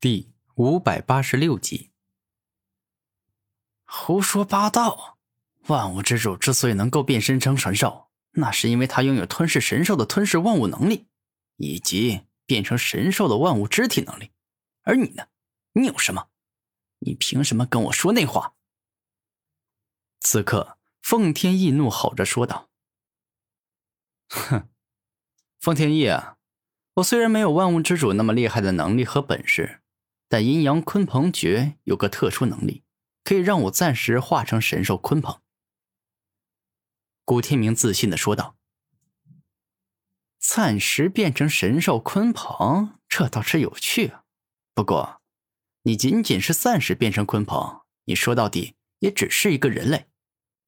第五百八十六集。胡说八道！万物之主之所以能够变身成神兽，那是因为他拥有吞噬神兽的吞噬万物能力，以及变成神兽的万物肢体能力。而你呢？你有什么？你凭什么跟我说那话？此刻，奉天意怒吼着说道：“哼，奉天意啊！我虽然没有万物之主那么厉害的能力和本事。”但阴阳鲲鹏诀有个特殊能力，可以让我暂时化成神兽鲲鹏。古天明自信的说道：“暂时变成神兽鲲鹏，这倒是有趣啊。不过，你仅仅是暂时变成鲲鹏，你说到底也只是一个人类。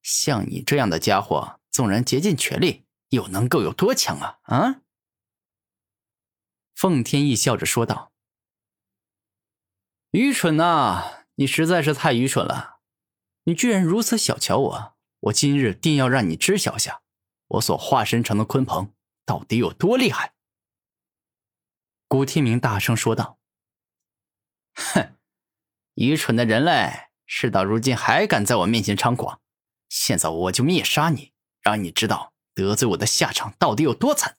像你这样的家伙，纵然竭尽全力，又能够有多强啊？啊？”奉天意笑着说道。愚蠢呐！你实在是太愚蠢了！你居然如此小瞧我！我今日定要让你知晓下，我所化身成的鲲鹏到底有多厉害！古天明大声说道：“哼，愚蠢的人类，事到如今还敢在我面前猖狂！现在我就灭杀你，让你知道得罪我的下场到底有多惨！”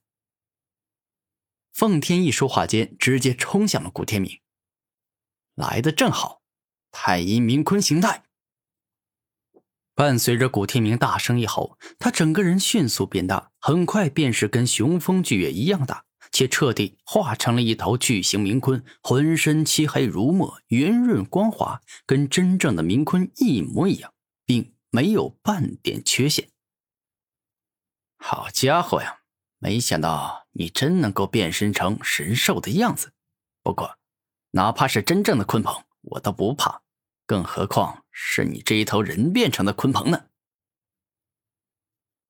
奉天一说话间，直接冲向了古天明。来的正好，太阴冥坤形态。伴随着古天明大声一吼，他整个人迅速变大，很快便是跟雄风巨月一样大，且彻底化成了一头巨型冥鲲，浑身漆黑如墨，圆润光滑，跟真正的冥鲲一模一样，并没有半点缺陷。好家伙呀！没想到你真能够变身成神兽的样子。不过。哪怕是真正的鲲鹏，我都不怕，更何况是你这一头人变成的鲲鹏呢？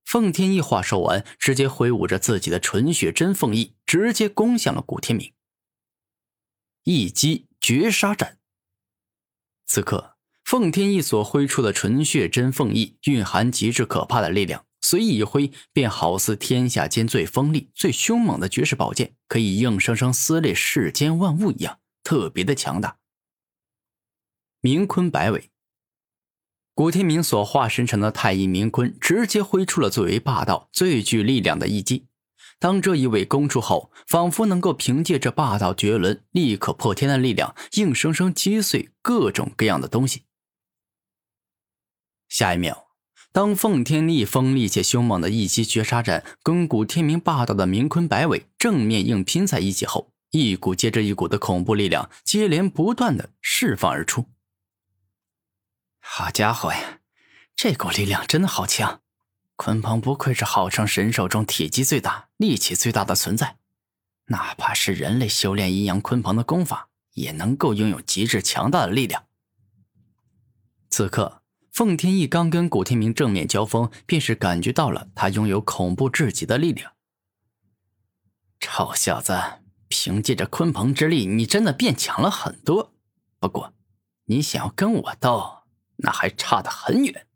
奉天翼话说完，直接挥舞着自己的纯血真凤翼，直接攻向了古天明。一击绝杀斩。此刻，奉天翼所挥出的纯血真凤翼蕴含极致可怕的力量，随意一挥，便好似天下间最锋利、最凶猛的绝世宝剑，可以硬生生撕裂世间万物一样。特别的强大。明坤摆尾，古天明所化身成的太乙明坤直接挥出了最为霸道、最具力量的一击。当这一尾攻出后，仿佛能够凭借着霸道绝伦、力可破天的力量，硬生生击碎各种各样的东西。下一秒，当奉天力锋利且凶猛的一击绝杀斩跟古天明霸道的明坤摆尾正面硬拼在一起后，一股接着一股的恐怖力量接连不断的释放而出。好家伙呀，这股力量真的好强！鲲鹏不愧是号称神兽中体积最大、力气最大的存在，哪怕是人类修炼阴阳鲲鹏的功法，也能够拥有极致强大的力量。此刻，奉天翼刚跟古天明正面交锋，便是感觉到了他拥有恐怖至极的力量。臭小子！凭借着鲲鹏之力，你真的变强了很多。不过，你想要跟我斗，那还差得很远。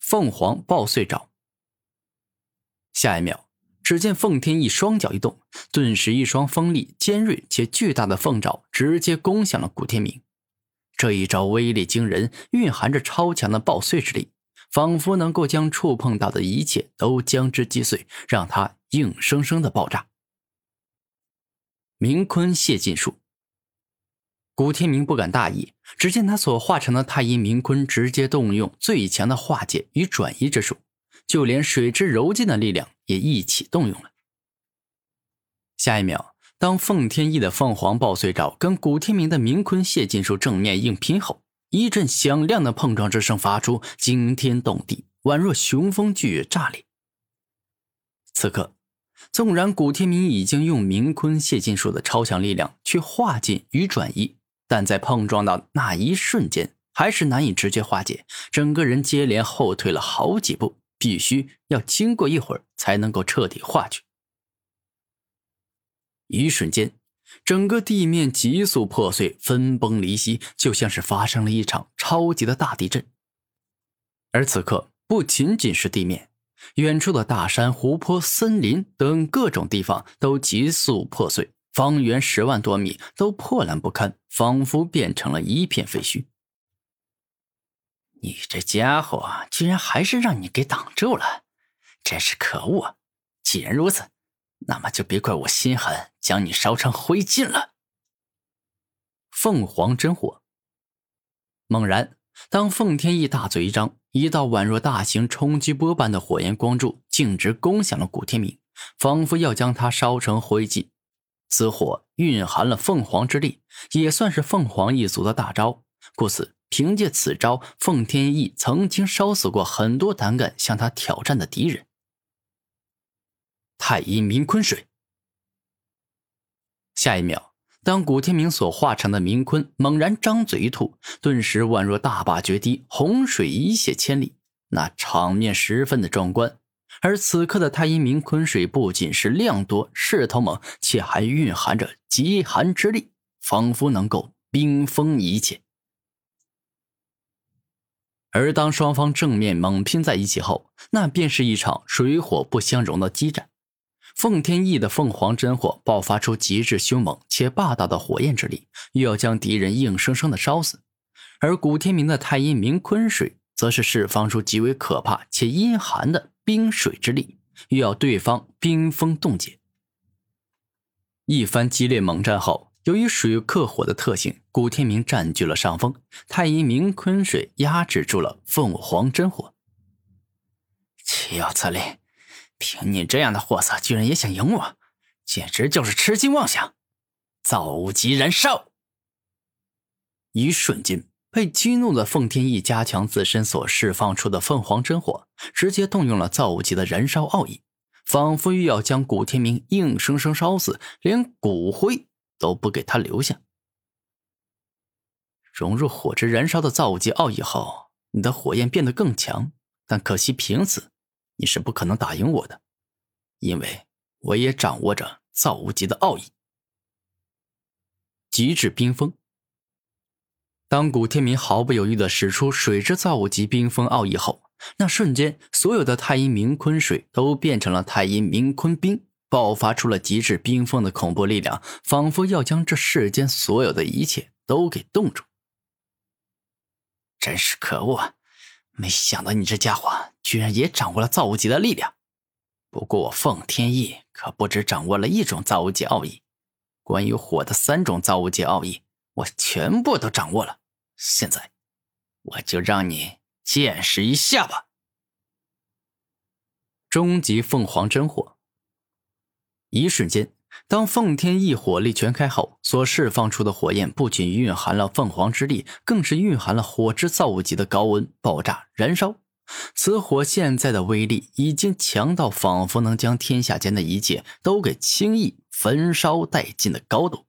凤凰爆碎爪。下一秒，只见奉天翼双脚一动，顿时一双锋利、尖锐且巨大的凤爪直接攻向了古天明。这一招威力惊人，蕴含着超强的爆碎之力，仿佛能够将触碰到的一切都将之击碎，让它硬生生的爆炸。明坤泄尽术。古天明不敢大意，只见他所化成的太阴明坤直接动用最强的化解与转移之术，就连水之柔劲的力量也一起动用了。下一秒，当奉天翼的凤凰爆碎爪跟古天明的明坤泄尽术正面硬拼后，一阵响亮的碰撞之声发出，惊天动地，宛若雄风巨月炸裂。此刻。纵然古天明已经用明坤泄劲术的超强力量去化解与转移，但在碰撞到那一瞬间，还是难以直接化解，整个人接连后退了好几步，必须要经过一会儿才能够彻底化去。一瞬间，整个地面急速破碎，分崩离析，就像是发生了一场超级的大地震。而此刻，不仅仅是地面。远处的大山、湖泊、森林等各种地方都急速破碎，方圆十万多米都破烂不堪，仿佛变成了一片废墟。你这家伙居然还是让你给挡住了，真是可恶！既然如此，那么就别怪我心狠，将你烧成灰烬了。凤凰真火。猛然，当凤天翼大嘴一张，一道宛若大型冲击波般的火焰光柱径直攻向了古天明，仿佛要将他烧成灰烬。此火蕴含了凤凰之力，也算是凤凰一族的大招。故此，凭借此招，凤天翼曾经烧死过很多胆敢向他挑战的敌人。太阴冥坤水。下一秒，当古天明所化成的冥坤猛然张嘴一吐，顿时宛若大坝决堤，洪水一泻千里，那场面十分的壮观。而此刻的太阴冥坤水不仅是量多势头猛，且还蕴含着极寒之力，仿佛能够冰封一切。而当双方正面猛拼在一起后，那便是一场水火不相容的激战。凤天翼的凤凰真火爆发出极致凶猛且霸道的火焰之力，又要将敌人硬生生的烧死；而古天明的太阴明坤水则是释放出极为可怕且阴寒的。冰水之力，又要对方冰封冻结。一番激烈猛战后，由于水克火的特性，古天明占据了上风。太阴明坤水压制住了凤凰真火。岂有此理！凭你这样的货色，居然也想赢我，简直就是痴心妄想！造物级燃烧！一瞬间。被激怒的凤天翼加强自身所释放出的凤凰真火，直接动用了造物级的燃烧奥义，仿佛欲要将古天明硬生生烧死，连骨灰都不给他留下。融入火之燃烧的造物级奥义后，你的火焰变得更强，但可惜凭此你是不可能打赢我的，因为我也掌握着造物级的奥义——极致冰封。当古天明毫不犹豫的使出水之造物级冰封奥义后，那瞬间，所有的太阴冥坤水都变成了太阴冥坤冰，爆发出了极致冰封的恐怖力量，仿佛要将这世间所有的一切都给冻住。真是可恶啊！没想到你这家伙居然也掌握了造物级的力量。不过我凤天翼可不止掌握了一种造物级奥义，关于火的三种造物级奥义，我全部都掌握了。现在，我就让你见识一下吧！终极凤凰真火。一瞬间，当奉天翼火力全开后，所释放出的火焰不仅蕴含了凤凰之力，更是蕴含了火之造物级的高温爆炸燃烧。此火现在的威力已经强到仿佛能将天下间的一切都给轻易焚烧殆尽的高度。